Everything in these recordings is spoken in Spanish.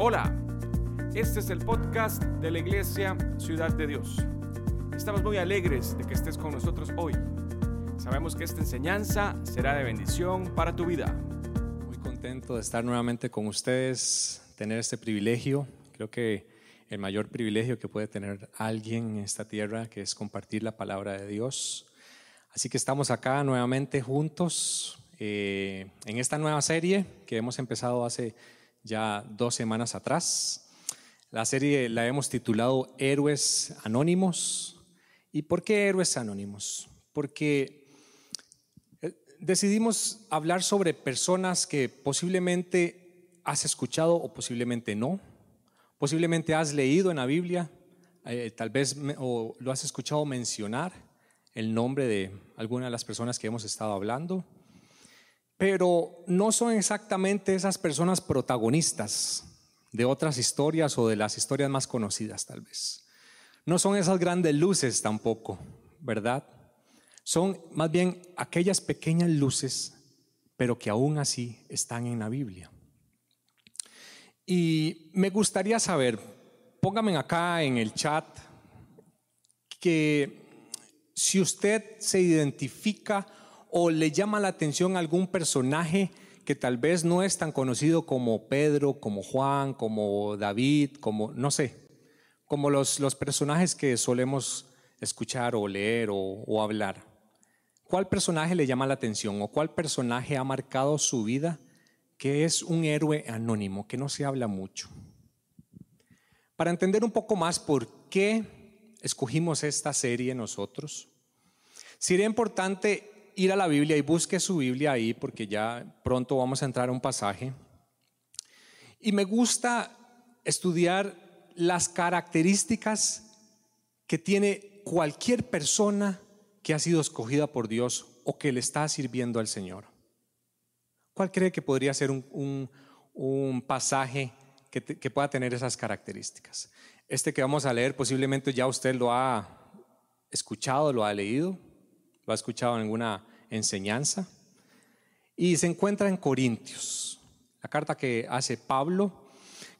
Hola, este es el podcast de la Iglesia Ciudad de Dios. Estamos muy alegres de que estés con nosotros hoy. Sabemos que esta enseñanza será de bendición para tu vida. Muy contento de estar nuevamente con ustedes, tener este privilegio. Creo que el mayor privilegio que puede tener alguien en esta tierra, que es compartir la palabra de Dios. Así que estamos acá nuevamente juntos eh, en esta nueva serie que hemos empezado hace ya dos semanas atrás. La serie la hemos titulado Héroes Anónimos. ¿Y por qué Héroes Anónimos? Porque eh, decidimos hablar sobre personas que posiblemente has escuchado o posiblemente no. Posiblemente has leído en la Biblia, eh, tal vez o lo has escuchado mencionar el nombre de alguna de las personas que hemos estado hablando pero no son exactamente esas personas protagonistas de otras historias o de las historias más conocidas tal vez. No son esas grandes luces tampoco, ¿verdad? Son más bien aquellas pequeñas luces, pero que aún así están en la Biblia. Y me gustaría saber, pónganme acá en el chat, que si usted se identifica o le llama la atención algún personaje que tal vez no es tan conocido como Pedro, como Juan, como David, como, no sé, como los, los personajes que solemos escuchar o leer o, o hablar. ¿Cuál personaje le llama la atención o cuál personaje ha marcado su vida que es un héroe anónimo, que no se habla mucho? Para entender un poco más por qué escogimos esta serie nosotros, sería importante ir a la Biblia y busque su Biblia ahí porque ya pronto vamos a entrar a un pasaje. Y me gusta estudiar las características que tiene cualquier persona que ha sido escogida por Dios o que le está sirviendo al Señor. ¿Cuál cree que podría ser un, pasaje que, que pueda tener esas características? Este que vamos a leer posiblemente ya usted lo ha escuchado, lo ha leído, lo ha escuchado en alguna enseñanza. Y se encuentra en Corintios, la carta que hace Pablo,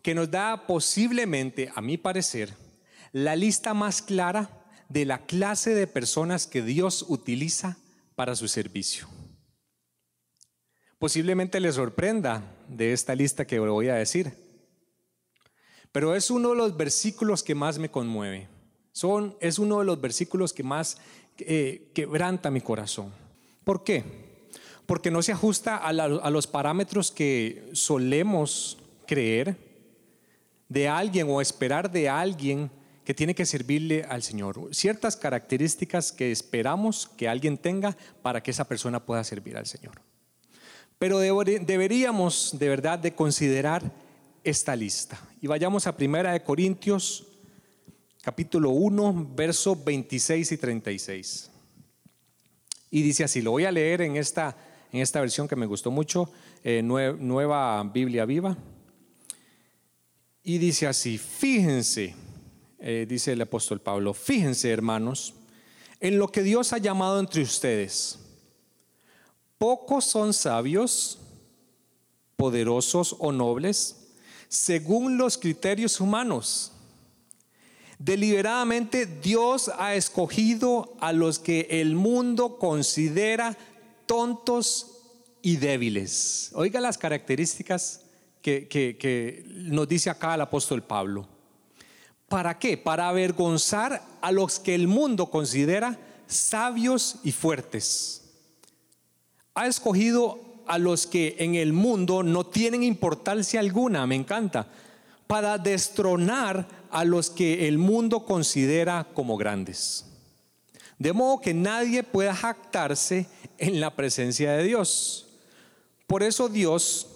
que nos da posiblemente, a mi parecer, la lista más clara de la clase de personas que Dios utiliza para su servicio. Posiblemente le sorprenda de esta lista que voy a decir, pero es uno de los versículos que más me conmueve. Son, es uno de los versículos que más eh, quebranta mi corazón. ¿Por qué? Porque no se ajusta a, los parámetros que solemos creer de alguien o esperar de alguien que tiene que servirle al Señor. Ciertas características que esperamos que alguien tenga para que esa persona pueda servir al Señor. Pero deberíamos de verdad de considerar esta lista. Y vayamos a Primera de Corintios capítulo 1, versos 26 y 36. Y dice así, lo voy a leer en esta, en esta versión que me gustó mucho, eh, nueva Biblia viva. Y dice así, fíjense, eh, dice el apóstol Pablo, fíjense hermanos, en lo que Dios ha llamado entre ustedes. Pocos son sabios, poderosos o nobles, según los criterios humanos Deliberadamente Dios ha escogido a los que el mundo considera tontos y débiles. Oiga las características que, nos dice acá el apóstol Pablo. ¿Para qué? Para avergonzar a los que el mundo considera sabios y fuertes. Ha escogido a los que en el mundo no tienen importancia alguna, me encanta, para destronar a los que el mundo considera como grandes. De modo que nadie pueda jactarse en la presencia de Dios. Por eso Dios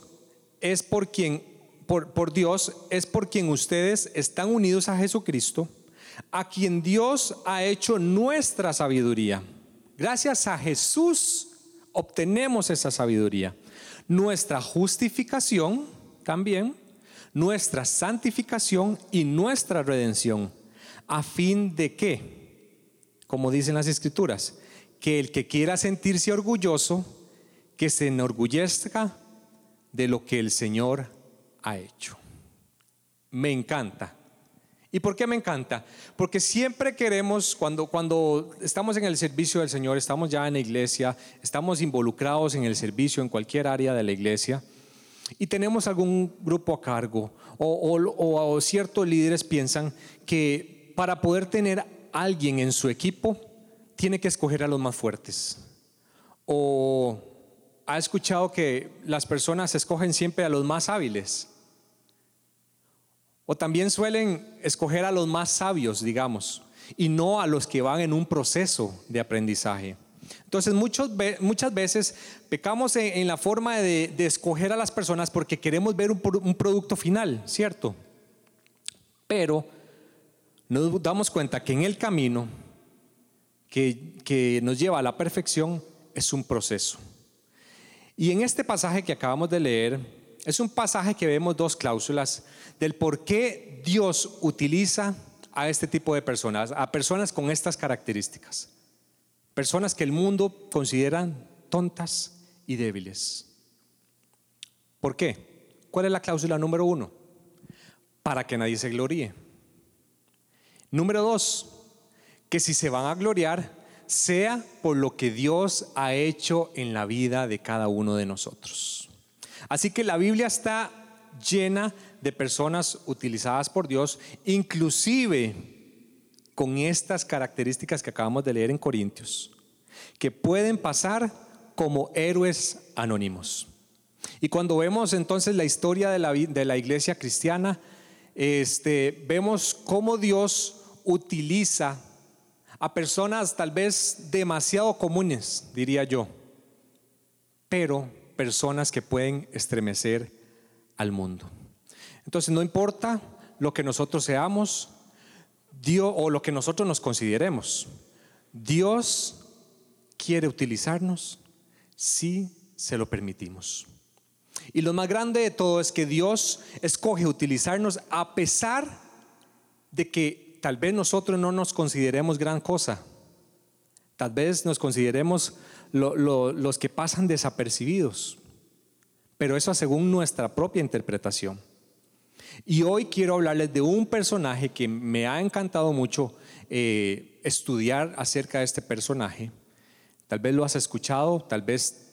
es por quien, por, por Dios es por quien ustedes están unidos a Jesucristo, a quien Dios ha hecho nuestra sabiduría. Gracias a Jesús obtenemos esa sabiduría. Nuestra justificación también nuestra santificación y nuestra redención, a fin de que, como dicen las escrituras, que el que quiera sentirse orgulloso, que se enorgullezca de lo que el Señor ha hecho. Me encanta. ¿Y por qué me encanta? Porque siempre queremos, cuando, cuando estamos en el servicio del Señor, estamos ya en la iglesia, estamos involucrados en el servicio en cualquier área de la iglesia, y tenemos algún grupo a cargo, o, ciertos líderes piensan que para poder tener alguien en su equipo, tiene que escoger a los más fuertes. O ha escuchado que las personas escogen siempre a los más hábiles. O también suelen escoger a los más sabios, digamos, y no a los que van en un proceso de aprendizaje. Entonces muchas veces pecamos en, la forma de, escoger a las personas porque queremos ver un, un producto final, ¿cierto? Pero nos damos cuenta que en el camino que, que nos lleva a la perfección es un proceso. Y en este pasaje que acabamos de leer, es un pasaje que vemos dos cláusulas del por qué Dios utiliza a este tipo de personas, a personas con estas características. Personas que el mundo consideran tontas y débiles. ¿Por qué? ¿Cuál es la cláusula número uno? Para que nadie se gloríe. Número dos, que si se van a gloriar, sea por lo que Dios ha hecho en la vida de cada uno de nosotros. Así que la Biblia está llena de personas utilizadas por Dios, inclusive con estas características que acabamos de leer en Corintios, que pueden pasar como héroes anónimos. Y cuando vemos entonces la historia de la, de la iglesia cristiana, este, vemos cómo Dios utiliza a personas tal vez demasiado comunes, diría yo, pero personas que pueden estremecer al mundo. Entonces, no importa lo que nosotros seamos, Dios o lo que nosotros nos consideremos, Dios quiere utilizarnos si se lo permitimos. Y lo más grande de todo es que Dios escoge utilizarnos a pesar de que tal vez nosotros no nos consideremos gran cosa. Tal vez nos consideremos los que pasan desapercibidos, pero eso según nuestra propia interpretación. Y hoy quiero hablarles de un personaje que me ha encantado mucho eh, estudiar acerca de este personaje. Tal vez lo has escuchado, tal vez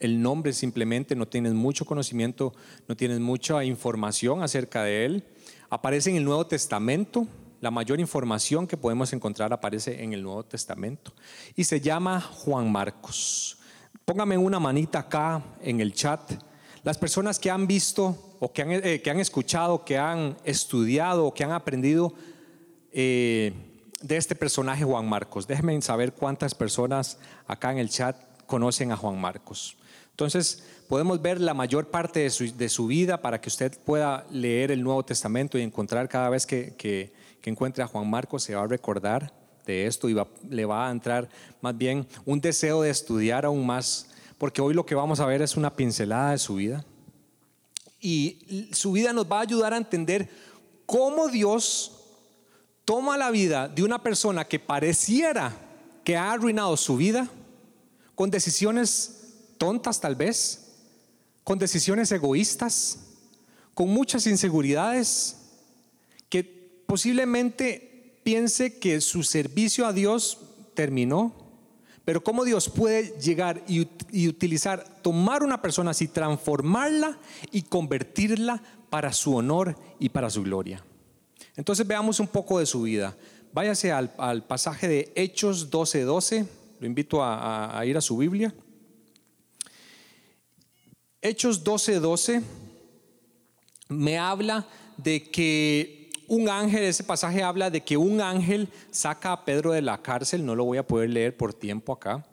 el nombre simplemente no tienes mucho conocimiento, no tienes mucha información acerca de él. Aparece en el Nuevo Testamento, la mayor información que podemos encontrar aparece en el Nuevo Testamento y se llama Juan Marcos. Póngame una manita acá en el chat. Las personas que han visto o que han, eh, que han escuchado, que han estudiado o que han aprendido eh, de este personaje Juan Marcos. Déjenme saber cuántas personas acá en el chat conocen a Juan Marcos. Entonces, podemos ver la mayor parte de su, de su vida para que usted pueda leer el Nuevo Testamento y encontrar cada vez que, que que encuentre a Juan Marcos se va a recordar de esto y le va a entrar más bien un deseo de estudiar aún más, porque hoy lo que vamos a ver es una pincelada de su vida. Y su vida nos va a ayudar a entender cómo Dios toma la vida de una persona que pareciera que ha arruinado su vida con decisiones tontas tal vez, con decisiones egoístas, con muchas inseguridades, que posiblemente piense que su servicio a Dios terminó, pero cómo Dios puede llegar y, utilizar, tomar una persona así, transformarla y convertirla para su honor y para su gloria. Entonces veamos un poco de su vida. Váyase al, pasaje de Hechos 12:12. 12. Lo invito a, ir a su Biblia. Hechos 12:12 12 me habla de que un ángel, ese pasaje habla de que un ángel saca a Pedro de la cárcel, no lo voy a poder leer por tiempo acá,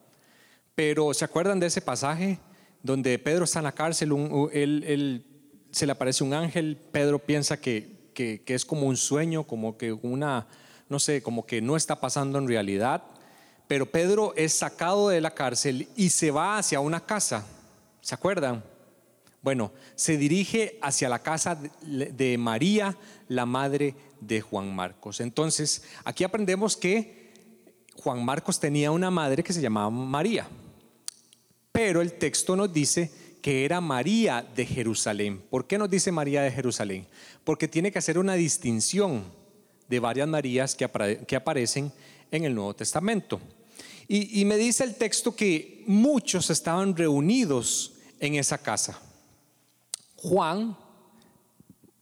pero ¿se acuerdan de ese pasaje donde Pedro está en la cárcel, él, se le aparece un ángel, Pedro piensa que, que, es como un sueño, como que una, no sé, como que no está pasando en realidad, pero Pedro es sacado de la cárcel y se va hacia una casa, ¿se acuerdan? Bueno, se dirige hacia la casa de María, la madre de Juan Marcos. Entonces, aquí aprendemos que Juan Marcos tenía una madre que se llamaba María, pero el texto nos dice que era María de Jerusalén. ¿Por qué nos dice María de Jerusalén? Porque tiene que hacer una distinción de varias Marías que, aparecen en el Nuevo Testamento. Y, y me dice el texto que muchos estaban reunidos en esa casa. Juan,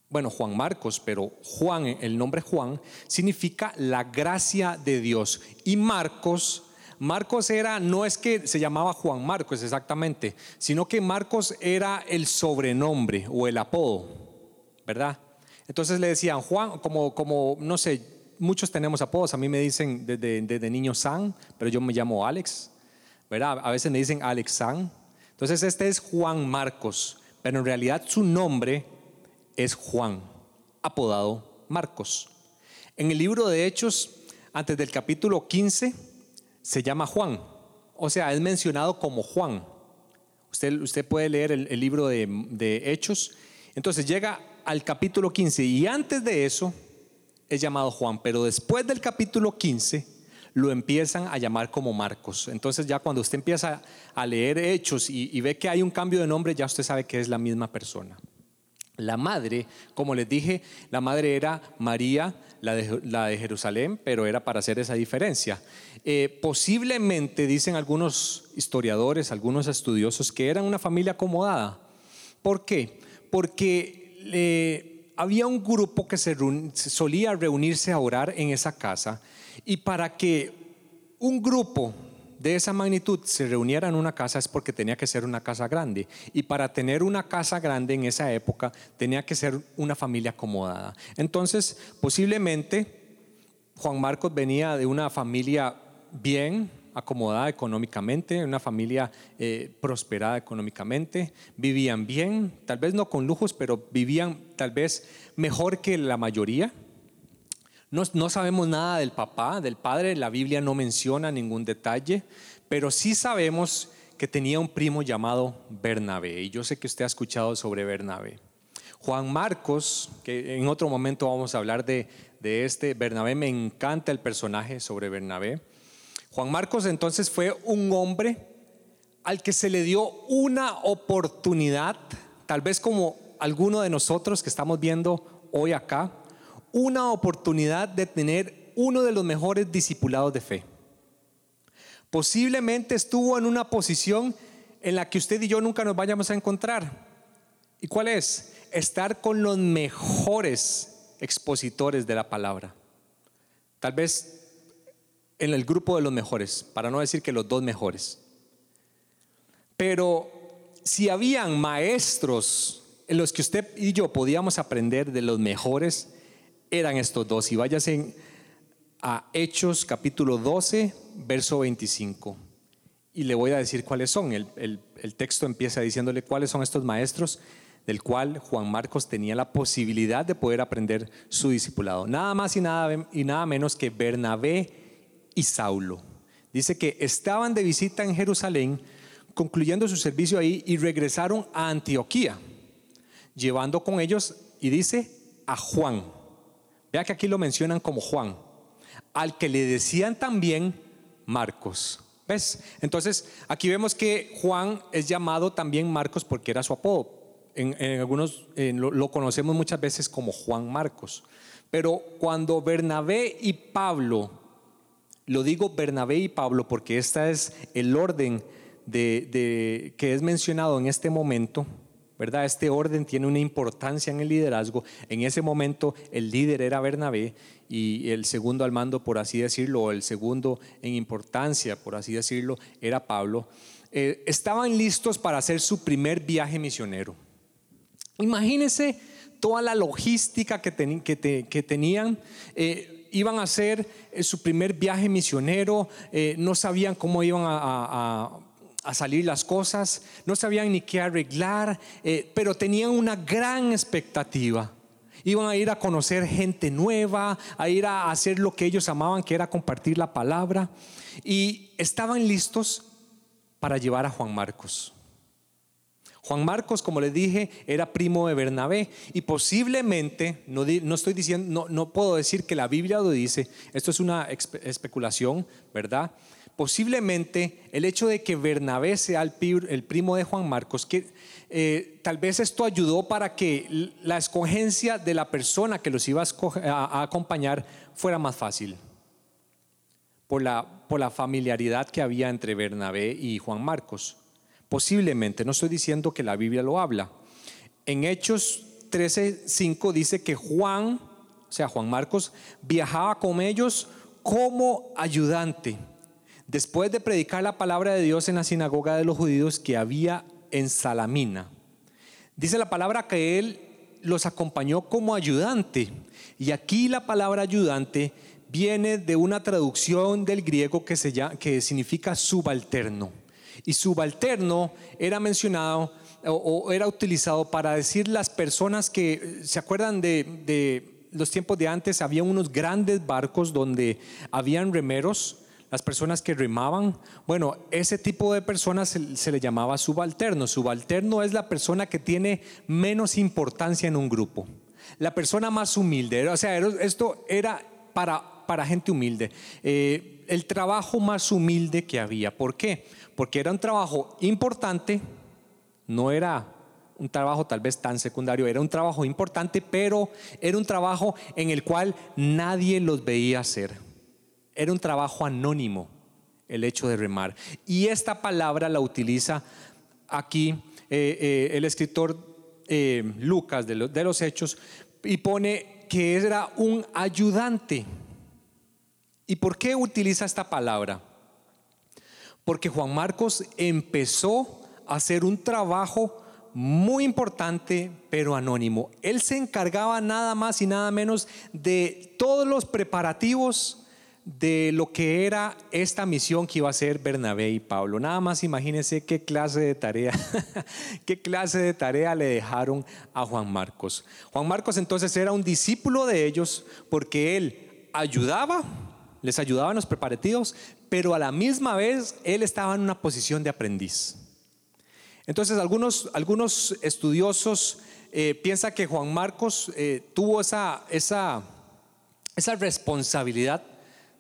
bueno, Juan Marcos, pero Juan, el nombre Juan, significa la gracia de Dios. Y Marcos, Marcos era, no es que se llamaba Juan Marcos exactamente, sino que Marcos era el sobrenombre o el apodo, ¿verdad? Entonces le decían Juan, como, como no sé, muchos tenemos apodos, a mí me dicen desde, desde niño San, pero yo me llamo Alex, ¿verdad? A veces me dicen Alex San. Entonces este es Juan Marcos, pero en realidad su nombre es Juan, apodado Marcos. En el libro de Hechos, antes del capítulo 15, se llama Juan. O sea, es mencionado como Juan. Usted, usted puede leer el, libro de, de, Hechos. Entonces llega al capítulo 15 y antes de eso es llamado Juan, pero después del capítulo 15 lo empiezan a llamar como Marcos. Entonces ya cuando usted empieza a leer Hechos y, ve que hay un cambio de nombre, ya usted sabe que es la misma persona. La madre, como les dije, la madre era María, la de, Jerusalén, pero era para hacer esa diferencia. Eh, posiblemente, dicen algunos historiadores, algunos estudiosos, que eran una familia acomodada. ¿Por qué? Porque eh, había un grupo que solía reunirse a orar en esa casa y para que un grupo de esa magnitud se reuniera en una casa es porque tenía que ser una casa grande. Y para tener una casa grande en esa época tenía que ser una familia acomodada. Entonces, posiblemente Juan Marcos venía de una familia bien acomodada económicamente, una familia eh, prosperada económicamente, vivían bien, tal vez no con lujos, pero vivían tal vez mejor que la mayoría. No, sabemos nada del papá, del padre, la Biblia no menciona ningún detalle, pero sí sabemos que tenía un primo llamado Bernabé, y yo sé que usted ha escuchado sobre Bernabé. Juan Marcos, que en otro momento vamos a hablar de, de este, Bernabé, me encanta el personaje sobre Bernabé. Juan Marcos entonces fue un hombre al que se le dio una oportunidad, tal vez como alguno de nosotros que estamos viendo hoy acá, una oportunidad de tener uno de los mejores discipulados de fe. Posiblemente estuvo en una posición en la que usted y yo nunca nos vayamos a encontrar. ¿Y cuál es? Estar con los mejores expositores de la palabra. Tal vez en el grupo de los mejores, para no decir que los dos mejores. Pero si habían maestros en los que usted y yo podíamos aprender de los mejores, eran estos dos. Y váyase a Hechos capítulo 12, verso 25. Y le voy a decir cuáles son. El, texto empieza diciéndole cuáles son estos maestros del cual Juan Marcos tenía la posibilidad de poder aprender su discipulado. Nada más y nada, y nada menos que Bernabé y Saulo. Dice que estaban de visita en Jerusalén, concluyendo su servicio ahí, y regresaron a Antioquía, llevando con ellos, y dice, a Juan Vea que aquí lo mencionan como Juan, al que le decían también Marcos. ¿Ves? Entonces, aquí vemos que Juan es llamado también Marcos porque era su apodo. En, algunos lo, conocemos muchas veces como Juan Marcos. Pero cuando Bernabé y Pablo, lo digo Bernabé y Pablo porque este es el orden de, que es mencionado en este momento, ¿verdad? Este orden tiene una importancia en el liderazgo. En ese momento el líder era Bernabé y el segundo al mando, por así decirlo, o el segundo en importancia, por así decirlo, era Pablo. Eh, estaban listos para hacer su primer viaje misionero. Imagínense toda la logística que, tenían. Eh, iban a hacer eh, su primer viaje misionero, no sabían cómo iban a salir las cosas, no sabían ni qué arreglar, eh, pero tenían una gran expectativa. Iban a ir a conocer gente nueva, a ir a hacer lo que ellos amaban, que era compartir la palabra. Y estaban listos para llevar a Juan Marcos. Juan Marcos, como les dije, era primo de Bernabé y posiblemente, no, no estoy diciendo, no, no, puedo decir que la Biblia lo dice, esto es una especulación, ¿verdad? Posiblemente el hecho de que Bernabé sea el, primo de Juan Marcos, que eh, tal vez esto ayudó para que la escogencia de la persona que los iba a, acompañar fuera más fácil, por la, por la familiaridad que había entre Bernabé y Juan Marcos. Posiblemente, no estoy diciendo que la Biblia lo habla. En Hechos 13:5 dice que Juan, o sea, Juan Marcos, viajaba con ellos como ayudante después de predicar la palabra de Dios en la sinagoga de los judíos que había en Salamina. Dice la palabra que él los acompañó como ayudante. Y aquí la palabra ayudante viene de una traducción del griego que, se llama, que significa subalterno. Y subalterno era mencionado o, era utilizado para decir las personas que, ¿se acuerdan de, de los tiempos de antes? Había unos grandes barcos donde habían remeros las personas que rimaban, bueno, ese tipo de personas se, le llamaba subalterno. Subalterno es la persona que tiene menos importancia en un grupo, la persona más humilde. O sea, esto era para, para gente humilde. Eh, el trabajo más humilde que había. ¿Por qué? Porque era un trabajo importante, no era un trabajo tal vez tan secundario, era un trabajo importante, pero era un trabajo en el cual nadie los veía hacer. Era un trabajo anónimo el hecho de remar. Y esta palabra la utiliza aquí eh, eh, el escritor eh, Lucas de, de los Hechos y pone que era un ayudante. ¿Y por qué utiliza esta palabra? Porque Juan Marcos empezó a hacer un trabajo muy importante, pero anónimo. Él se encargaba nada más y nada menos de todos los preparativos de lo que era esta misión que iba a ser Bernabé y Pablo. Nada más imagínense qué clase de tarea, qué clase de tarea le dejaron a Juan Marcos. Juan Marcos entonces era un discípulo de ellos porque él ayudaba, les ayudaba en los preparativos, pero a la misma vez él estaba en una posición de aprendiz. Entonces algunos, algunos estudiosos eh, piensan que Juan Marcos eh, tuvo esa, esa, esa responsabilidad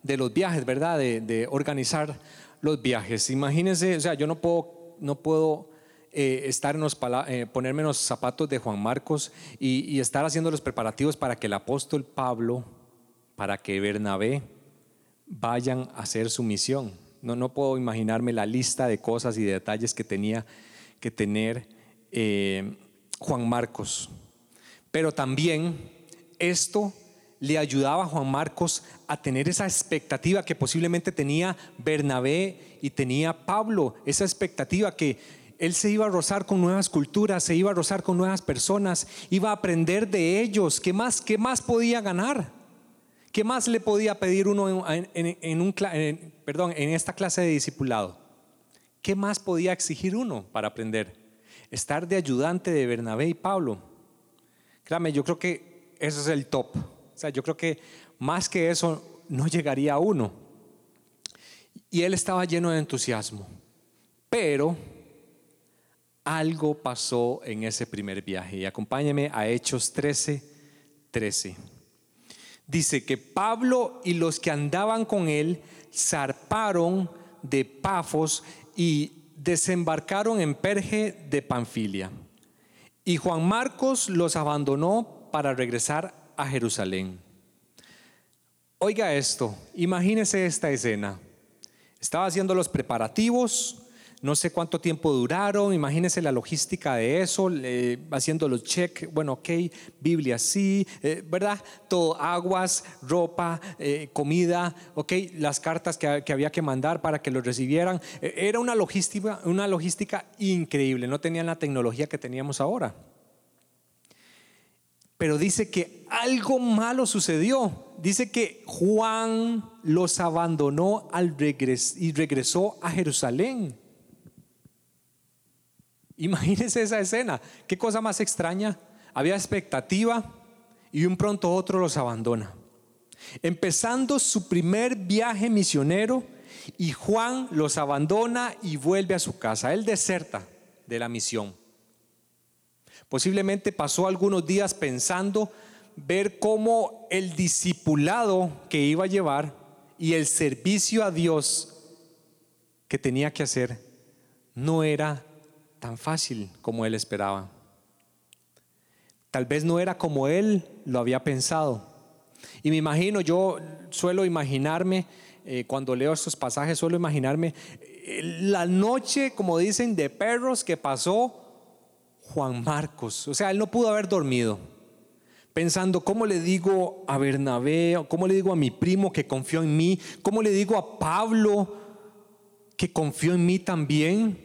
de los viajes, ¿verdad? De, organizar los viajes. Imagínense, o sea, yo no puedo, no puedo eh, estar en los, eh, ponerme en los zapatos de Juan Marcos y, estar haciendo los preparativos para que el apóstol Pablo, para que Bernabé vayan a hacer su misión. No, no puedo imaginarme la lista de cosas y detalles que tenía que tener eh, Juan Marcos. Pero también esto le ayudaba a Juan Marcos a tener esa expectativa que posiblemente tenía Bernabé y tenía Pablo, esa expectativa que él se iba a rozar con nuevas culturas, se iba a rozar con nuevas personas, iba a aprender de ellos. ¿Qué más, qué más podía ganar? ¿Qué más le podía pedir uno en, un, perdón, en esta clase de discipulado? ¿Qué más podía exigir uno para aprender? Estar de ayudante de Bernabé y Pablo. Créame, yo creo que eso es el top. O sea, yo creo que más que eso no llegaría a uno. Y él estaba lleno de entusiasmo. Pero algo pasó en ese primer viaje. Y acompáñeme a Hechos 13, 13. Dice que Pablo y los que andaban con él zarparon de Pafos y desembarcaron en Perge de Panfilia. Y Juan Marcos los abandonó para regresar a Jerusalén. Oiga esto, imagínese esta escena. Estaba haciendo los preparativos, no sé cuánto tiempo duraron, imagínese la logística de eso, haciendo los check, bueno, ok, Biblia sí, eh, ¿verdad? Todo, aguas, ropa, eh, comida, ok, las cartas que, que, había que mandar para que los recibieran. Eh, era una logística, una logística increíble, no tenían la tecnología que teníamos ahora. Pero dice que algo malo sucedió. Dice que Juan los abandonó al y regresó a Jerusalén. Imagínense esa escena. Qué cosa más extraña. Había expectativa y un pronto otro los abandona. Empezando su primer viaje misionero y Juan los abandona y vuelve a su casa. Él deserta de la misión. Posiblemente pasó algunos días pensando ver cómo el discipulado que iba a llevar y el servicio a Dios que tenía que hacer no era tan fácil como él esperaba. Tal vez no era como él lo había pensado. Y me imagino, yo suelo imaginarme, eh, cuando leo estos pasajes, suelo imaginarme eh, la noche, como dicen, de perros que pasó Juan Marcos. O sea, él no pudo haber dormido pensando cómo le digo a Bernabé, cómo le digo a mi primo que confió en mí, cómo le digo a Pablo que confió en mí también,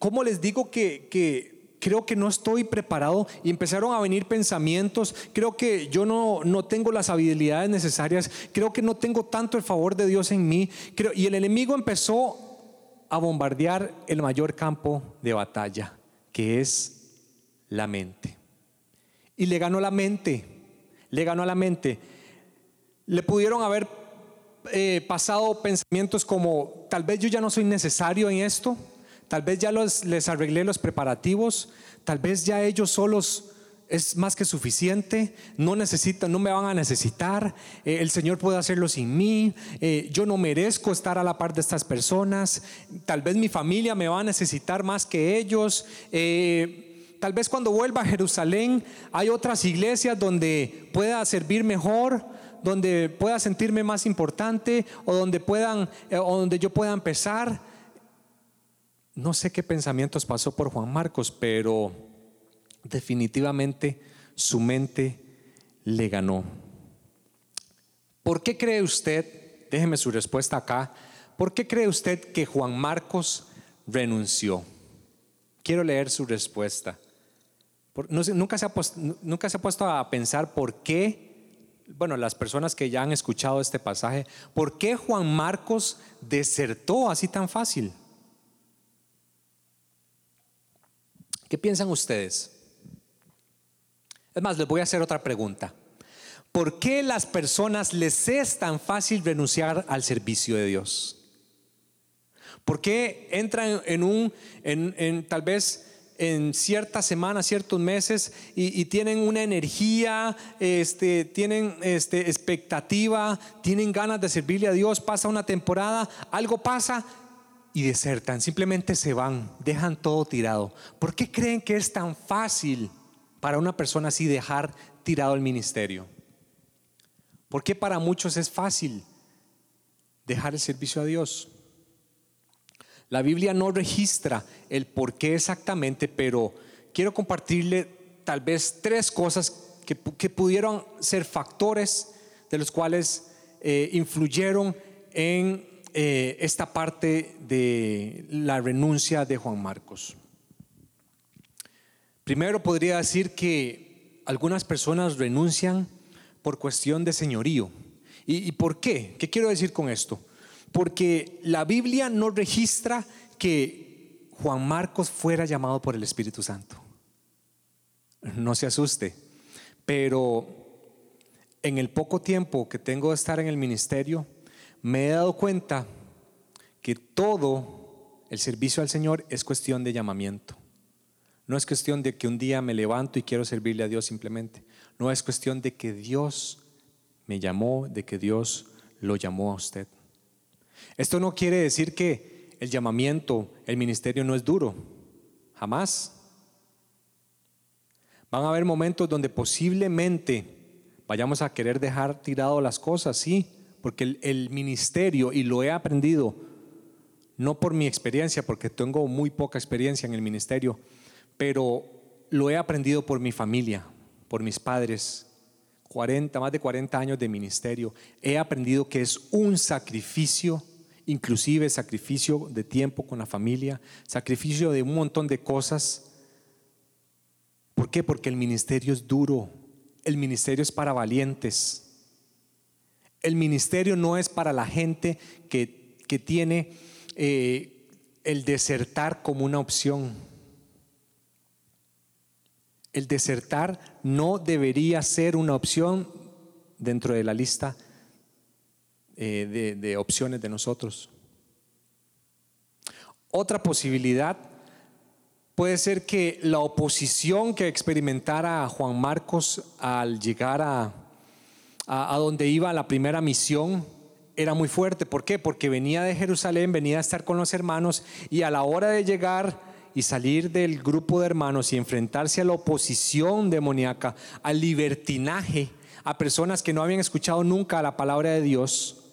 cómo les digo que, que creo que no estoy preparado y empezaron a venir pensamientos, creo que yo no, no tengo las habilidades necesarias, creo que no tengo tanto el favor de Dios en mí, y el enemigo empezó a bombardear el mayor campo de batalla, que es la mente. Y le ganó la mente le ganó la mente. Le pudieron haber eh, pasado pensamientos como, tal vez yo ya no soy necesario en esto, tal vez ya les arreglé los preparativos, tal vez ya ellos solos es más que suficiente, no necesitan, no me van a necesitar, eh, el Señor puede hacerlo sin mí, eh, yo no merezco estar a la par de estas personas, tal vez mi familia me va a necesitar más que ellos. Tal vez cuando vuelva a Jerusalén hay otras iglesias donde pueda servir mejor, donde pueda sentirme más importante o donde puedan eh, o donde yo pueda empezar. No sé qué pensamientos pasó por Juan Marcos, pero definitivamente su mente le ganó. ¿Por qué cree usted, déjeme su respuesta acá, ¿por qué cree usted que Juan Marcos renunció? Quiero leer su respuesta nunca, se ha nunca se ha puesto a pensar por qué, bueno, las personas que ya han escuchado este pasaje, por qué Juan Marcos desertó así tan fácil. ¿Qué piensan ustedes? Es más, les voy a hacer otra pregunta. ¿Por qué las personas les es tan fácil renunciar al servicio de Dios? ¿Por qué entran en un, en tal vez en ciertas semanas, ciertos meses y, tienen una energía, este, tienen este, expectativa, tienen ganas de servirle a Dios, pasa una temporada, algo pasa y desertan, simplemente se van, dejan todo tirado. ¿Por qué creen que es tan fácil para una persona así dejar tirado el ministerio? ¿Por qué para muchos es fácil dejar el servicio a Dios? La Biblia no registra el por qué exactamente, pero quiero compartirle tal vez tres cosas que, pudieron ser factores de los cuales eh, influyeron en eh, esta parte de la renuncia de Juan Marcos. Primero podría decir que algunas personas renuncian por cuestión de señorío. ¿Y, ¿Y por qué? ¿Qué quiero decir con esto? Porque la Biblia no registra que Juan Marcos fuera llamado por el Espíritu Santo. No se asuste, pero en el poco tiempo que tengo de estar en el ministerio, me he dado cuenta que todo el servicio al Señor es cuestión de llamamiento. No es cuestión de que un día me levanto y quiero servirle a Dios simplemente. No es cuestión de que Dios me llamó, de que Dios lo llamó a usted. Esto no quiere decir que el llamamiento, el ministerio no es duro, jamás. Van a haber momentos donde posiblemente vayamos a querer dejar tirado las cosas, sí, porque el, ministerio, y lo he aprendido, no por mi experiencia, porque tengo muy poca experiencia en el ministerio, pero lo he aprendido por mi familia, por mis padres, 40, más de 40 años de ministerio. He aprendido que es un sacrificio inclusive sacrificio de tiempo con la familia, sacrificio de un montón de cosas. ¿Por qué? Porque el ministerio es duro, el ministerio es para valientes. El ministerio no es para la gente que, tiene eh, el desertar como una opción. El desertar no debería ser una opción dentro de la lista eh, de, opciones de nosotros. Otra posibilidad puede ser que la oposición que experimentara Juan Marcos al llegar a, a, donde iba la primera misión era muy fuerte. ¿Por qué? Porque venía de Jerusalén, venía a estar con los hermanos y a la hora de llegar y salir del grupo de hermanos y enfrentarse a la oposición demoníaca, al libertinaje, a personas que no habían escuchado nunca la palabra de Dios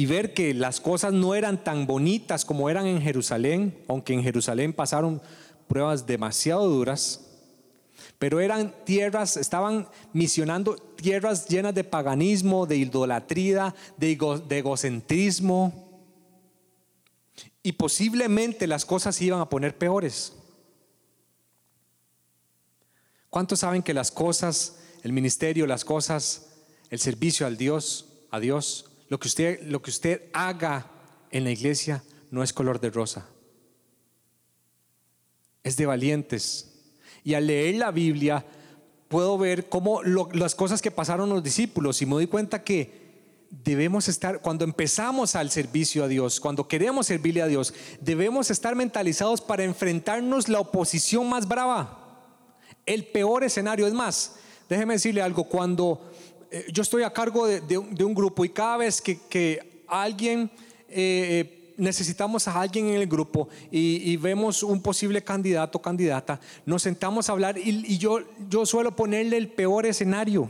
y ver que las cosas no eran tan bonitas como eran en Jerusalén, aunque en Jerusalén pasaron pruebas demasiado duras, pero eran tierras, estaban misionando tierras llenas de paganismo, de idolatría, de, egocentrismo, y posiblemente las cosas se iban a poner peores. ¿Cuántos saben que las cosas, el ministerio, las cosas, el servicio al Dios, a Dios, lo que usted, lo que usted haga en la iglesia no es color de rosa? Es de valientes. Y al leer la Biblia puedo ver cómo las cosas que pasaron los discípulos y me doy cuenta que debemos estar, cuando empezamos al servicio a Dios, cuando queremos servirle a Dios, debemos estar mentalizados para enfrentarnos la oposición más brava, el peor escenario. Es más, déjeme decirle algo, cuando eh, yo estoy a cargo de, un grupo y cada vez que, alguien... Eh, necesitamos a alguien en el grupo y, vemos un posible candidato o candidata, nos sentamos a hablar y, yo, yo suelo ponerle el peor escenario.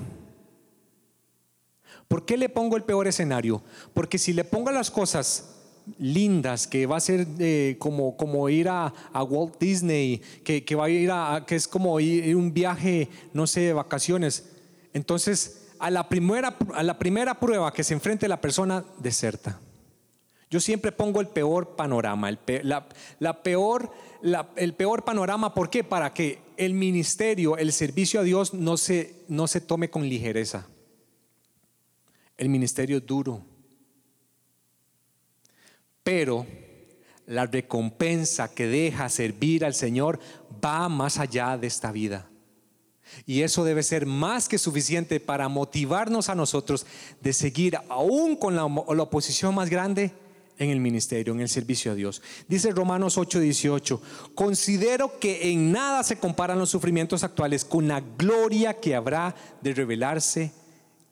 ¿Por qué le pongo el peor escenario? Porque si le pongo las cosas lindas, que va a ser eh, como, como ir a, Walt Disney, que, va a ir a, que es como ir, un viaje, no sé, de vacaciones, entonces a la primera, a la primera prueba que se enfrente la persona, deserta. Yo siempre pongo el peor panorama, el, la, peor, el peor panorama, ¿por qué? Para que el ministerio, el servicio a Dios no se, no se tome con ligereza. El ministerio es duro. Pero la recompensa que deja servir al Señor va más allá de esta vida. Y eso debe ser más que suficiente para motivarnos a nosotros de seguir aún con la, oposición más grande en el ministerio, en el servicio a Dios. Dice Romanos 8:18, considero que en nada se comparan los sufrimientos actuales con la gloria que habrá de revelarse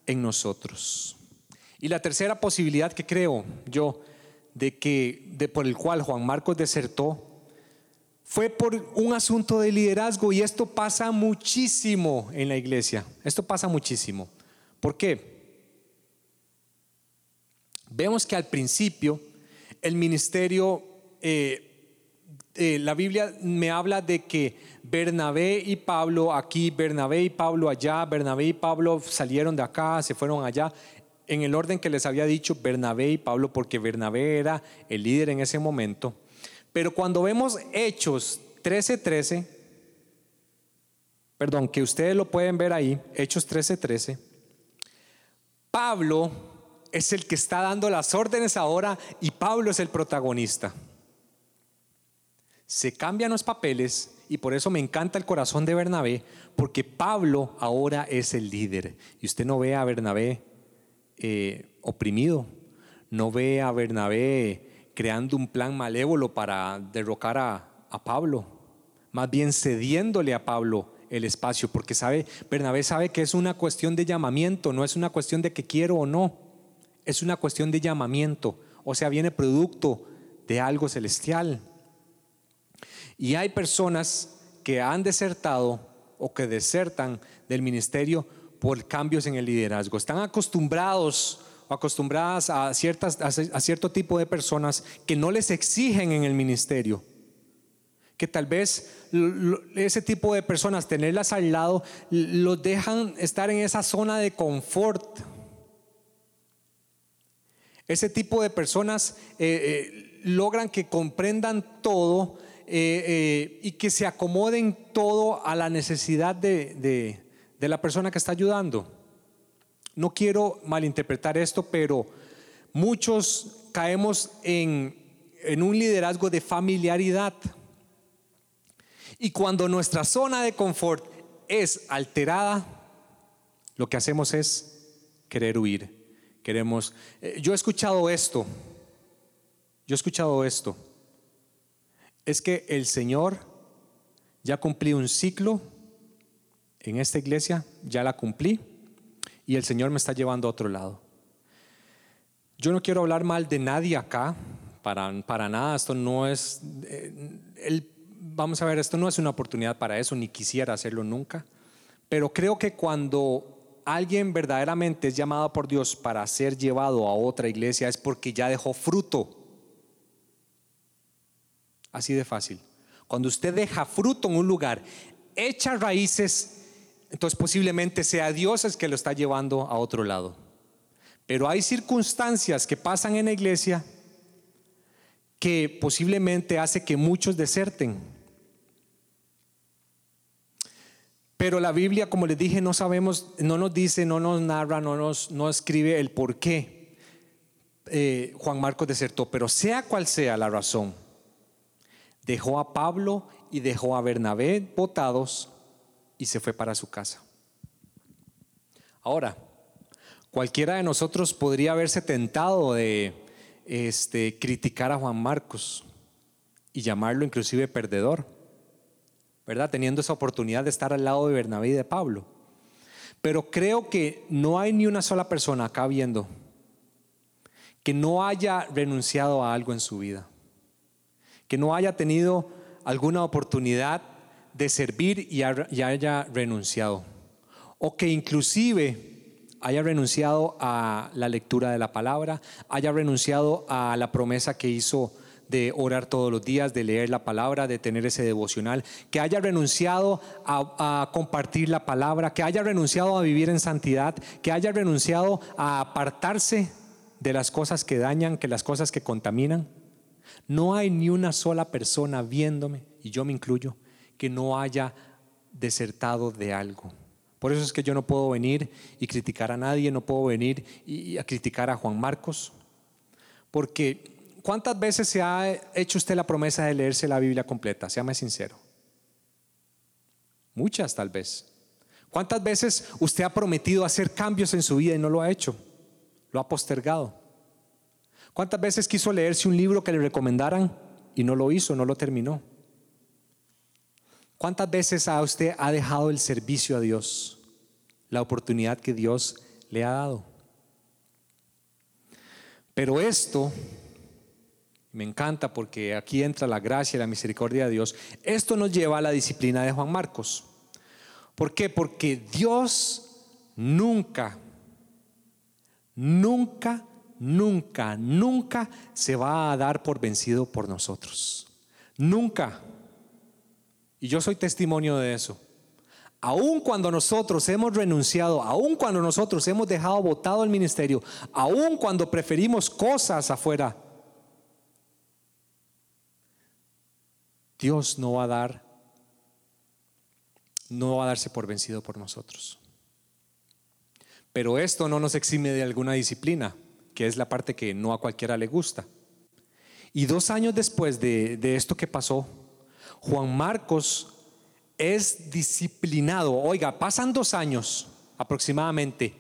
en nosotros. Y la tercera posibilidad que creo yo de que de por el cual Juan Marcos desertó fue por un asunto de liderazgo y esto pasa muchísimo en la iglesia. Esto pasa muchísimo. ¿Por qué? Vemos que al principio el ministerio, eh, eh, la Biblia me habla de que Bernabé y Pablo aquí, Bernabé y Pablo allá, Bernabé y Pablo salieron de acá, se fueron allá en el orden que les había dicho Bernabé y Pablo, porque Bernabé era el líder en ese momento. Pero cuando vemos Hechos 13:13, perdón, que ustedes lo pueden ver ahí, Hechos 13:13, Pablo es el que está dando las órdenes ahora y Pablo es el protagonista. Se cambian los papeles y por eso me encanta el corazón de Bernabé, porque Pablo ahora es el líder. Y usted no ve a Bernabé eh, oprimido. No ve a Bernabé creando un plan malévolo para derrocar a, a Pablo, más bien cediéndole a Pablo el espacio, porque sabe, Bernabé sabe que es una cuestión de llamamiento, no es una cuestión de que quiero o no, es una cuestión de llamamiento, o sea, viene producto de algo celestial. Y hay personas que han desertado o que desertan del ministerio por cambios en el liderazgo. Están acostumbrados acostumbradas a, ciertas, a cierto tipo de personas que no les exigen en el ministerio. Que tal vez ese tipo de personas, tenerlas al lado, los dejan estar en esa zona de confort. Ese tipo de personas eh, eh, logran que comprendan todo eh, y que se acomoden todo a la necesidad de, de la persona que está ayudando. No quiero malinterpretar esto, pero muchos caemos en, en un liderazgo de familiaridad. Y cuando nuestra zona de confort es alterada, lo que hacemos es querer huir. Queremos. Eh, yo he escuchado esto. Yo he escuchado esto. Es que el Señor ya cumplió un ciclo en esta iglesia ya la cumplí y el Señor me está llevando a otro lado. Yo no quiero hablar mal de nadie acá, para, para nada, esto no es, eh, vamos a ver, esto no es una oportunidad para eso, ni quisiera hacerlo nunca, pero creo que cuando alguien verdaderamente es llamado por Dios para ser llevado a otra iglesia es porque ya dejó fruto. Así de fácil. Cuando usted deja fruto en un lugar, echa raíces, entonces posiblemente sea Dios el que lo está llevando a otro lado. Pero hay circunstancias que pasan en la iglesia que posiblemente hace que muchos deserten. Pero la Biblia, como les dije, no sabemos, no nos dice, no nos narra, no nos no escribe el por qué eh, Juan Marcos desertó. Pero sea cual sea la razón, dejó a Pablo y dejó a Bernabé botados y se fue para su casa. Ahora, cualquiera de nosotros podría haberse tentado de este, criticar a Juan Marcos y llamarlo inclusive perdedor, ¿verdad? Teniendo esa oportunidad de estar al lado de Bernabé y de Pablo. Pero creo que no hay ni una sola persona acá viendo que no haya renunciado a algo en su vida, que no haya tenido alguna oportunidad de servir y, haya renunciado, o que inclusive haya renunciado a la lectura de la palabra, haya renunciado a la promesa que hizo de orar todos los días, de leer la palabra, de tener ese devocional, que haya renunciado a, compartir la palabra, que haya renunciado a vivir en santidad, que haya renunciado a apartarse de las cosas que dañan, que las cosas que contaminan. No hay ni una sola persona viéndome, y yo me incluyo, que no haya desertado de algo. Por eso es que yo no puedo venir y criticar a nadie, no puedo venir y, a criticar a Juan Marcos. Porque ¿cuántas veces se ha hecho usted la promesa de leerse la Biblia completa? Séame sincero. Muchas tal vez. ¿Cuántas veces usted ha prometido hacer cambios en su vida y no lo ha hecho? Lo ha postergado. ¿Cuántas veces quiso leerse un libro que le recomendaran y no lo hizo, no lo terminó? ¿Cuántas veces a usted ha dejado el servicio a Dios? La oportunidad que Dios le ha dado. Pero esto me encanta porque aquí entra la gracia y la misericordia de Dios. Esto nos lleva a la disciplina de Juan Marcos. ¿Por qué? Porque Dios nunca, nunca, nunca, nunca se va a dar por vencido por nosotros. Nunca. Y yo soy testimonio de eso. Aun cuando nosotros hemos renunciado, aun cuando nosotros hemos dejado votado el ministerio, aun cuando preferimos cosas afuera, Dios no va a dar, no va a darse por vencido por nosotros. Pero esto no nos exime de alguna disciplina, que es la parte que no a cualquiera le gusta. Y dos años después de, de esto que pasó, Juan Marcos es disciplinado. Oiga, pasan dos años aproximadamente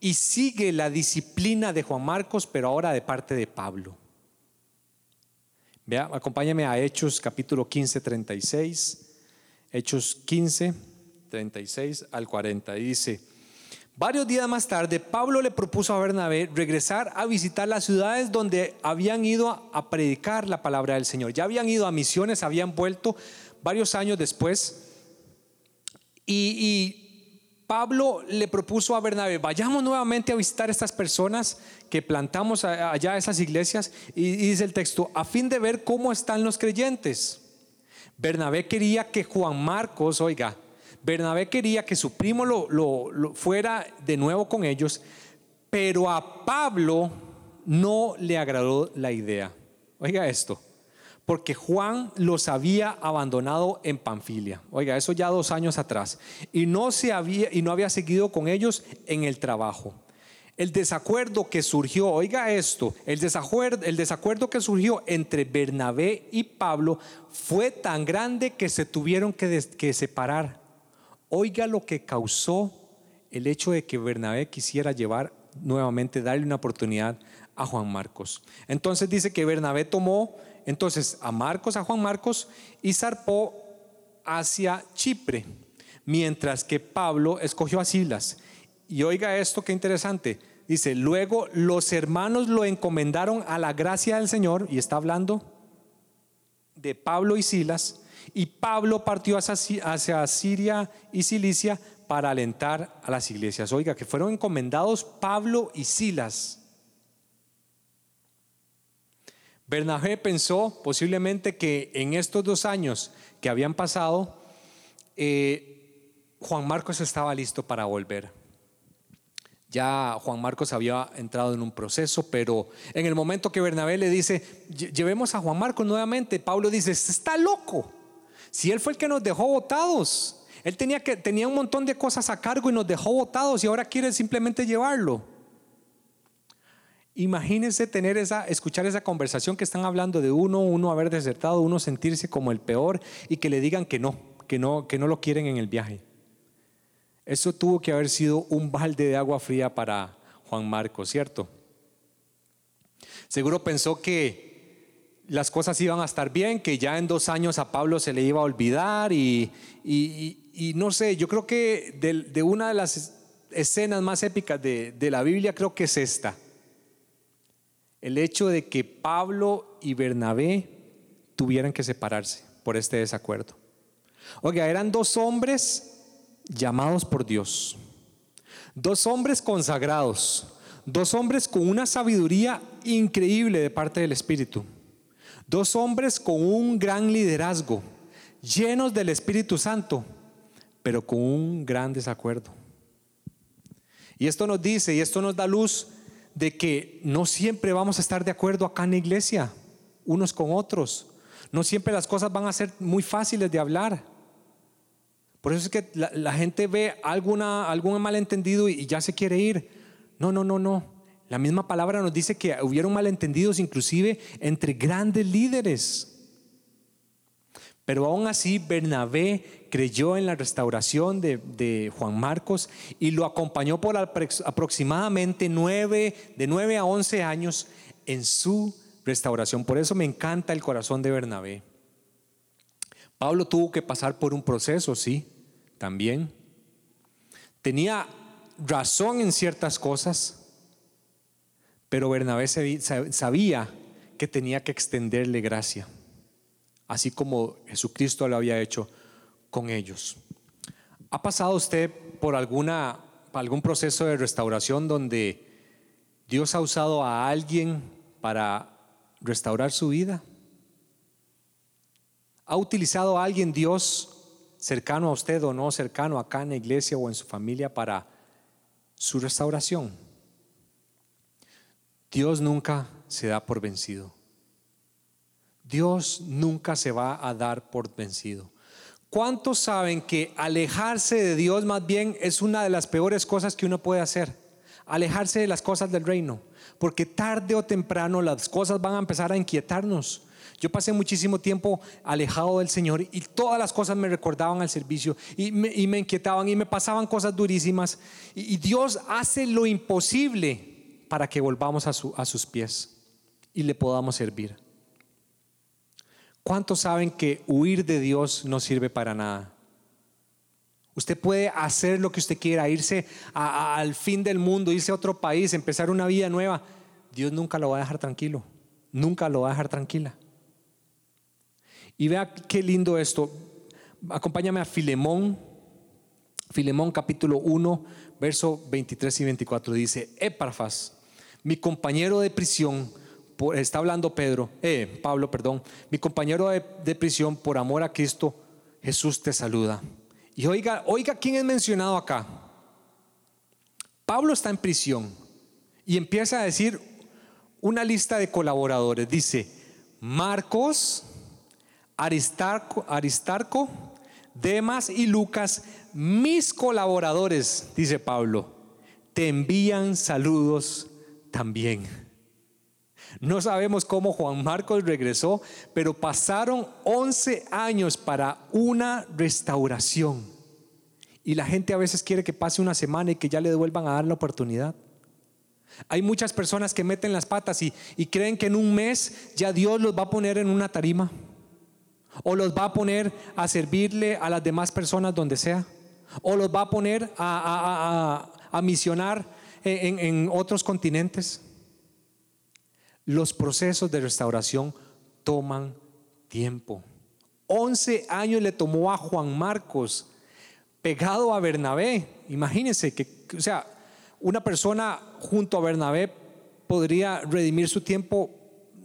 y sigue la disciplina de Juan Marcos, pero ahora de parte de Pablo. Vea, acompáñame a Hechos capítulo 15, 36. Hechos 15, 36 al 40. Y dice, varios días más tarde, Pablo le propuso a Bernabé regresar a visitar las ciudades donde habían ido a predicar la palabra del Señor. Ya habían ido a misiones, habían vuelto varios años después y, Pablo le propuso a Bernabé, vayamos nuevamente a visitar estas personas que plantamos allá, esas iglesias, y, dice el texto, a fin de ver cómo están los creyentes. Bernabé quería que Juan Marcos, oiga, Bernabé quería que su primo lo, fuera de nuevo con ellos, pero a Pablo no le agradó la idea. Oiga esto porque Juan los había abandonado en Panfilia. Oiga, eso ya dos años atrás. Y no, se había, y no había seguido con ellos en el trabajo. El desacuerdo que surgió, oiga esto, el desacuerdo, el desacuerdo que surgió entre Bernabé y Pablo fue tan grande que se tuvieron que, que separar. Oiga lo que causó el hecho de que Bernabé quisiera llevar nuevamente, darle una oportunidad a Juan Marcos. Entonces dice que Bernabé tomó entonces a Marcos, a Juan Marcos, y zarpó hacia Chipre, mientras que Pablo escogió a Silas. Y oiga esto, qué interesante, Dice, luego los hermanos lo encomendaron a la gracia del Señor, y está hablando de Pablo y Silas, y Pablo partió hacia, Siria y Cilicia para alentar a las iglesias. Oiga, que fueron encomendados Pablo y Silas. Bernabé pensó posiblemente que en estos dos años que habían pasado, eh, Juan Marcos estaba listo para volver. Ya Juan Marcos había entrado en un proceso, pero en el momento que Bernabé le dice, llevemos a Juan Marcos nuevamente, Pablo dice, está loco. Si él fue el que nos dejó votados, él tenía, que, tenía un montón de cosas a cargo y nos dejó votados y ahora quiere simplemente llevarlo. Imagínense tener esa, escuchar esa conversación que están hablando de uno, uno haber desertado, uno sentirse como el peor y que le digan que no, que no, que no lo quieren en el viaje. Eso tuvo que haber sido un balde de agua fría para Juan Marcos, ¿cierto? Seguro pensó que las cosas iban a estar bien, que ya en dos años a Pablo se le iba a olvidar y, no sé, yo creo que de, una de las escenas más épicas de, de la Biblia creo que es esta. El hecho de que Pablo y Bernabé tuvieran que separarse por este desacuerdo. Oiga, eran dos hombres llamados por Dios, dos hombres consagrados, dos hombres con una sabiduría increíble de parte del Espíritu Dos hombres con un gran liderazgo, llenos del Espíritu Santo, pero con un gran desacuerdo. Y esto nos dice, y esto nos da luz de que no siempre vamos a estar de acuerdo acá en la iglesia, unos con otros. No siempre las cosas van a ser muy fáciles de hablar. Por eso es que la, gente ve alguna, algún malentendido y ya se quiere ir. No, no, no, no. La misma palabra nos dice que hubieron malentendidos inclusive entre grandes líderes. Pero aún así Bernabé creyó en la restauración de, Juan Marcos y lo acompañó por aproximadamente nueve, de nueve a once años en su restauración. Por eso me encanta el corazón de Bernabé. Pablo tuvo que pasar por un proceso, sí, también. Tenía razón en ciertas cosas, pero Bernabé sabía que tenía que extenderle gracia, así como Jesucristo lo había hecho con ellos. ¿Ha pasado usted por alguna, algún proceso de restauración donde Dios ha usado a alguien para restaurar su vida? ¿Ha utilizado a alguien Dios cercano a usted o no cercano acá en la iglesia o en su familia para su restauración? Dios nunca se da por vencido. Dios nunca se va a dar por vencido. ¿Cuántos saben que alejarse de Dios más bien es una de las peores cosas que uno puede hacer? Alejarse de las cosas del reino. Porque tarde o temprano las cosas van a empezar a inquietarnos. Yo pasé muchísimo tiempo alejado del Señor y todas las cosas me recordaban al servicio y me, inquietaban y me pasaban cosas durísimas. y Dios hace lo imposible para que volvamos a, sus pies y le podamos servir. ¿Cuántos saben que huir de Dios no sirve para nada? Usted puede hacer lo que usted quiera, irse al fin del mundo, irse a otro país, empezar una vida nueva. Dios nunca lo va a dejar tranquilo, nunca lo va a dejar tranquila. Y vea qué lindo esto. Acompáñame a Filemón, Filemón capítulo 1, verso 23 y 24. Dice, Éparfas mi compañero de prisión, está hablando Pedro, eh, Pablo, perdón, mi compañero de, de, prisión por amor a Cristo, Jesús te saluda. Y oiga, oiga quién es mencionado acá. Pablo está en prisión y empieza a decir una lista de colaboradores. Dice, Marcos, Aristarco, Aristarco, Demas y Lucas, mis colaboradores, dice Pablo, te envían saludos también. No sabemos cómo Juan Marcos regresó, pero pasaron 11 años para una restauración. Y la gente a veces quiere que pase una semana y que ya le devuelvan a dar la oportunidad. Hay muchas personas que meten las patas y, creen que en un mes ya Dios los va a poner en una tarima o los va a poner a servirle a las demás personas donde sea o los va a poner a, a misionar en, otros continentes. Los procesos de restauración toman tiempo. 11 años le tomó a Juan Marcos, pegado a Bernabé. Imagínense que, o sea, una persona junto a Bernabé podría redimir su tiempo,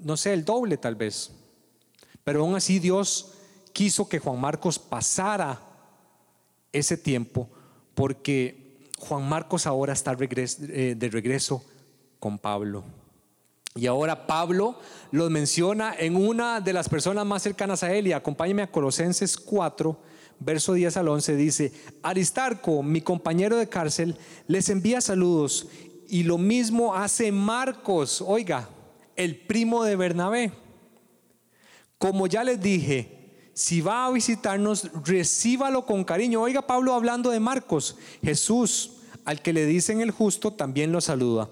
no sé, el doble tal vez. Pero aún así Dios quiso que Juan Marcos pasara ese tiempo porque Juan Marcos ahora está eh, de regreso con Pablo. Y ahora Pablo los menciona en una de las personas más cercanas a él y acompáñeme a Colosenses 4, verso 10 al 11, dice, Aristarco, mi compañero de cárcel, les envía saludos y lo mismo hace Marcos, oiga, el primo de Bernabé. Como ya les dije, si va a visitarnos, recíbalo con cariño. Oiga Pablo hablando de Marcos, Jesús, al que le dicen el justo, también lo saluda.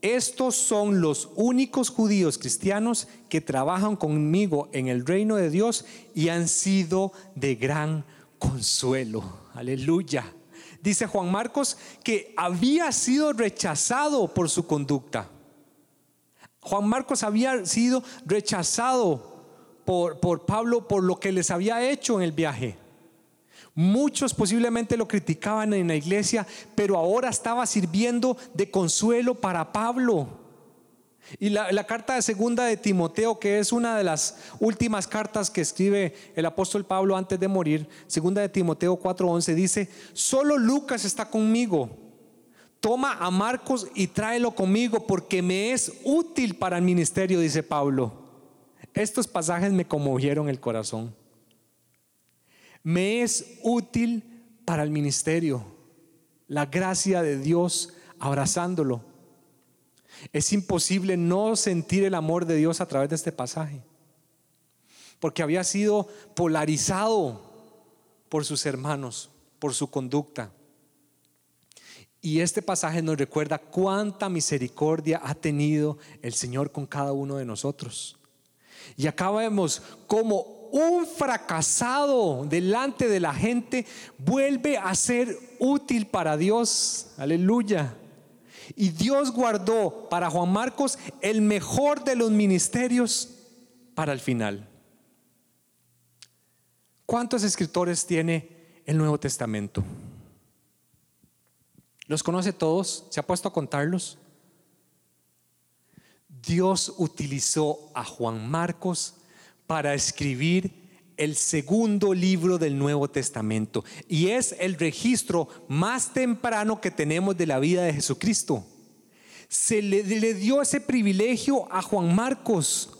Estos son los únicos judíos cristianos que trabajan conmigo en el reino de Dios y han sido de gran consuelo. Aleluya. Dice Juan Marcos que había sido rechazado por su conducta. Juan Marcos había sido rechazado por, por Pablo por lo que les había hecho en el viaje. Muchos posiblemente lo criticaban en la iglesia, pero ahora estaba sirviendo de consuelo para Pablo. Y la, carta de segunda de Timoteo, que es una de las últimas cartas que escribe el apóstol Pablo antes de morir, segunda de Timoteo 4:11, dice, solo Lucas está conmigo. Toma a Marcos y tráelo conmigo porque me es útil para el ministerio, dice Pablo. Estos pasajes me conmovieron el corazón me es útil para el ministerio. La gracia de Dios abrazándolo. Es imposible no sentir el amor de Dios a través de este pasaje. Porque había sido polarizado por sus hermanos, por su conducta. Y este pasaje nos recuerda cuánta misericordia ha tenido el Señor con cada uno de nosotros. Y acá vemos un fracasado delante de la gente vuelve a ser útil para Dios. Aleluya. Y Dios guardó para Juan Marcos el mejor de los ministerios para el final. ¿Cuántos escritores tiene el Nuevo Testamento? ¿Los conoce todos? ¿Se ha puesto a contarlos? Dios utilizó a Juan Marcos para escribir el segundo libro del Nuevo Testamento y es el registro más temprano que tenemos de la vida de Jesucristo. Se le, dio ese privilegio a Juan Marcos.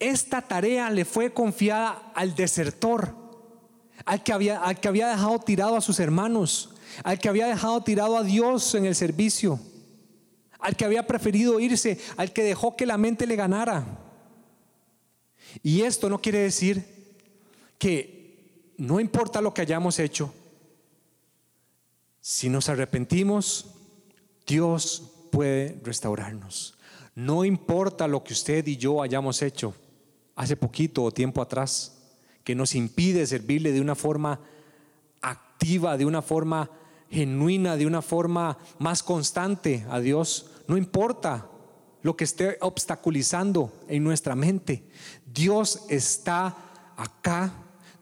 Esta tarea le fue confiada al desertor, al que había, al que había dejado tirado a sus hermanos, al que había dejado tirado a Dios en el servicio, al que había preferido irse, al que dejó que la mente le ganara. Y esto no quiere decir que no importa lo que hayamos hecho, si nos arrepentimos, Dios puede restaurarnos. No importa lo que usted y yo hayamos hecho hace poquito o tiempo atrás, que nos impide servirle de una forma activa, de una forma genuina, de una forma más constante a Dios. No importa lo que esté obstaculizando en nuestra mente. Dios está acá,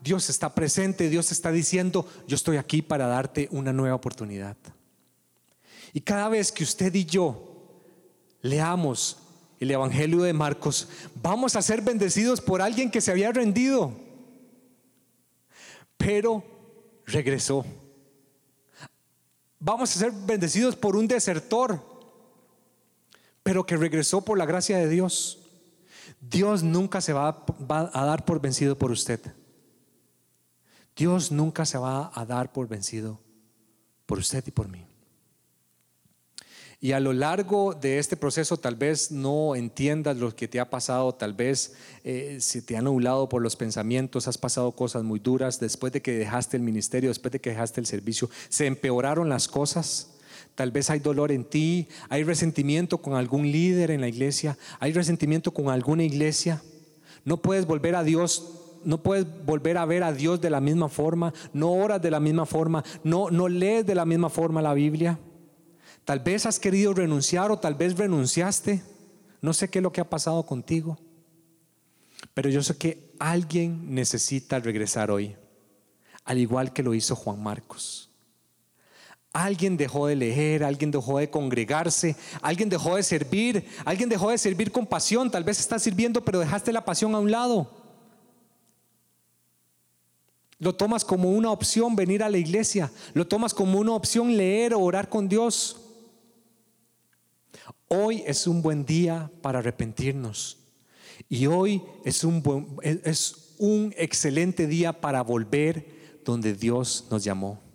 Dios está presente, Dios está diciendo, yo estoy aquí para darte una nueva oportunidad. Y cada vez que usted y yo leamos el Evangelio de Marcos, vamos a ser bendecidos por alguien que se había rendido, pero regresó. Vamos a ser bendecidos por un desertor pero que regresó por la gracia de Dios. Dios nunca se va, a dar por vencido por usted. Dios nunca se va a dar por vencido por usted y por mí. Y a lo largo de este proceso tal vez no entiendas lo que te ha pasado, tal vez eh, se te ha nublado por los pensamientos, has pasado cosas muy duras, después de que dejaste el ministerio, después de que dejaste el servicio, se empeoraron las cosas. Tal vez hay dolor en ti, hay resentimiento con algún líder en la iglesia, hay resentimiento con alguna iglesia. No puedes volver a Dios no puedes volver a ver a Dios de la misma forma, no oras de la misma forma, no, no lees de la misma forma la Biblia. Tal vez has querido renunciar o tal vez renunciaste. No sé qué es lo que ha pasado contigo. Pero yo sé que alguien necesita regresar hoy, al igual que lo hizo Juan Marcos. Alguien dejó de leer, alguien dejó de congregarse, alguien dejó de servir, alguien dejó de servir con pasión. Tal vez estás sirviendo, pero dejaste la pasión a un lado. Lo tomas como una opción venir a la iglesia, lo tomas como una opción leer o orar con Dios. Hoy es un buen día para arrepentirnos. Y hoy es un, es un excelente día para volver donde Dios nos llamó.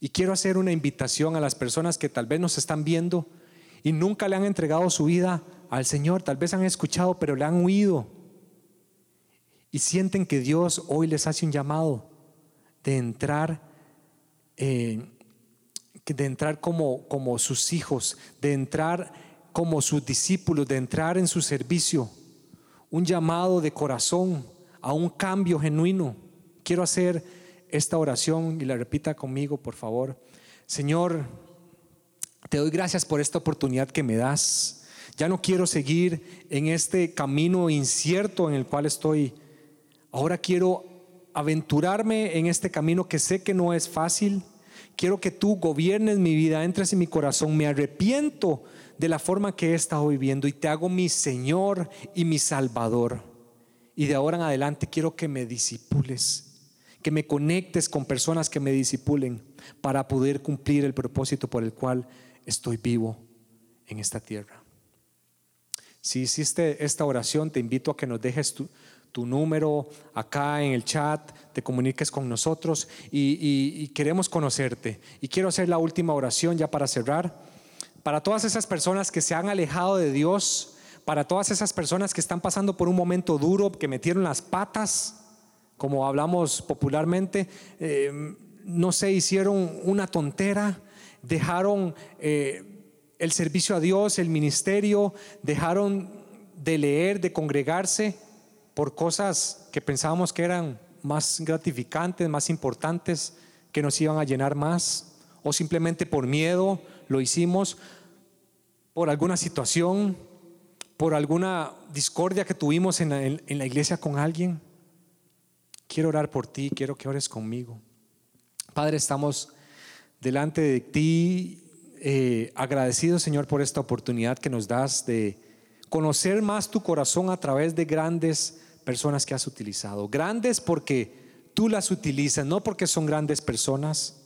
Y quiero hacer una invitación a las personas que tal vez nos están viendo y nunca le han entregado su vida al Señor, tal vez han escuchado, pero le han huido. Y sienten que Dios hoy les hace un llamado de entrar, de entrar como, como sus hijos, de entrar como sus discípulos, de entrar en su servicio. Un llamado de corazón a un cambio genuino. Quiero hacer esta oración y la repita conmigo, por favor. Señor, te doy gracias por esta oportunidad que me das. Ya no quiero seguir en este camino incierto en el cual estoy. Ahora quiero aventurarme en este camino que sé que no es fácil. Quiero que tú gobiernes mi vida, entres en mi corazón. Me arrepiento de la forma que he estado viviendo y te hago mi Señor y mi Salvador. Y de ahora en adelante quiero que me disipules que me conectes con personas que me disipulen para poder cumplir el propósito por el cual estoy vivo en esta tierra. Si hiciste esta oración, te invito a que nos dejes tu, número acá en el chat, te comuniques con nosotros y, y queremos conocerte. Y quiero hacer la última oración ya para cerrar. Para todas esas personas que se han alejado de Dios, para todas esas personas que están pasando por un momento duro, que metieron las patas, como hablamos popularmente, eh, no se hicieron una tontera, dejaron eh, el servicio a Dios, el ministerio, dejaron de leer, de congregarse por cosas que pensábamos que eran más gratificantes, más importantes, que nos iban a llenar más, o simplemente por miedo lo hicimos, por alguna situación, por alguna discordia que tuvimos en la iglesia con alguien. Quiero orar por ti, quiero que ores conmigo. Padre, estamos delante de ti eh, agradecidos, Señor, por esta oportunidad que nos das de conocer más tu corazón a través de grandes personas que has utilizado. Grandes porque tú las utilizas, no porque son grandes personas.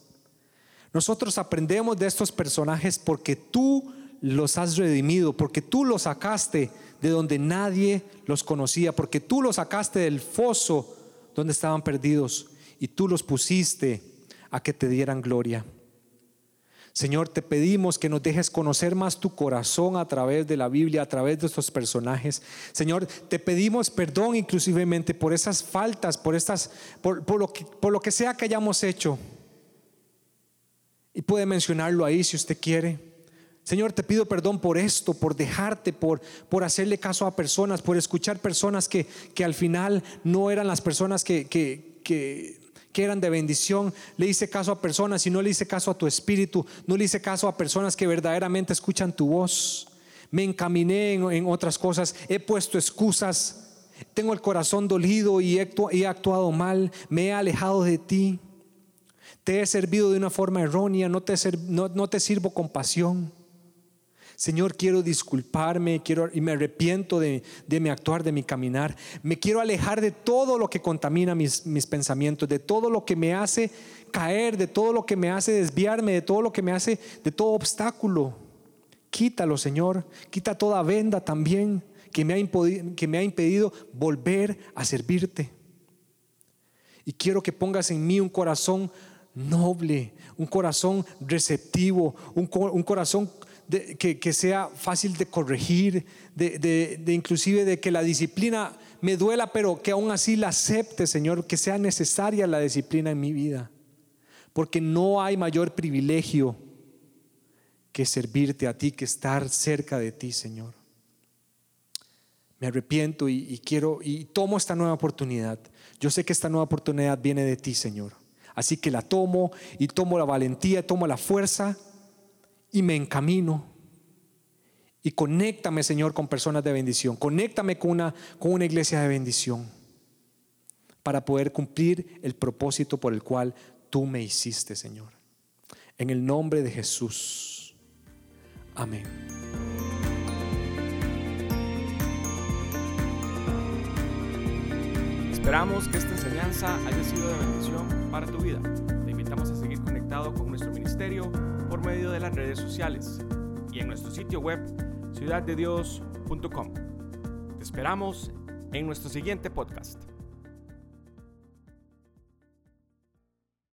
Nosotros aprendemos de estos personajes porque tú los has redimido, porque tú los sacaste de donde nadie los conocía, porque tú los sacaste del foso donde estaban perdidos y tú los pusiste a que te dieran gloria. Señor, te pedimos que nos dejes conocer más tu corazón a través de la Biblia, a través de estos personajes. Señor, te pedimos perdón inclusivemente por esas faltas, por, estas, por, lo que, por lo que sea que hayamos hecho. Y puede mencionarlo ahí si usted quiere. Señor, te pido perdón por esto, por dejarte, por, por hacerle caso a personas, por escuchar personas que, que al final no eran las personas que, que, que, eran de bendición. Le hice caso a personas y no le hice caso a tu espíritu, no le hice caso a personas que verdaderamente escuchan tu voz. Me encaminé en, otras cosas, he puesto excusas, tengo el corazón dolido y he, actuado mal, me he alejado de ti. Te he servido de una forma errónea, no te, no, no te sirvo con pasión. Señor, quiero disculparme, quiero y me arrepiento de, mi actuar, de mi caminar. Me quiero alejar de todo lo que contamina mis, mis pensamientos, de todo lo que me hace caer, de todo lo que me hace desviarme, de todo lo que me hace, de todo obstáculo. Quítalo, Señor. Quita toda venda también que me ha impedido, que me ha impedido volver a servirte. Y quiero que pongas en mí un corazón noble, un corazón receptivo, un, un corazón que, sea fácil de corregir, de, inclusive de que la disciplina me duela, pero que aún así la acepte, Señor, que sea necesaria la disciplina en mi vida. Porque no hay mayor privilegio que servirte a ti, que estar cerca de ti, Señor. Me arrepiento y, y quiero y tomo esta nueva oportunidad. Yo sé que esta nueva oportunidad viene de ti, Señor. Así que la tomo y tomo la valentía, tomo la fuerza y me encamino. Y conéctame, Señor, con personas de bendición. Conéctame con una, con una iglesia de bendición para poder cumplir el propósito por el cual tú me hiciste, Señor. En el nombre de Jesús. Amén. Esperamos que esta enseñanza haya sido de bendición para tu vida. Te invitamos a seguir conectado con nuestro ministerio por medio de las redes sociales y en nuestro sitio web ciudaddedios.com. Te esperamos en nuestro siguiente podcast.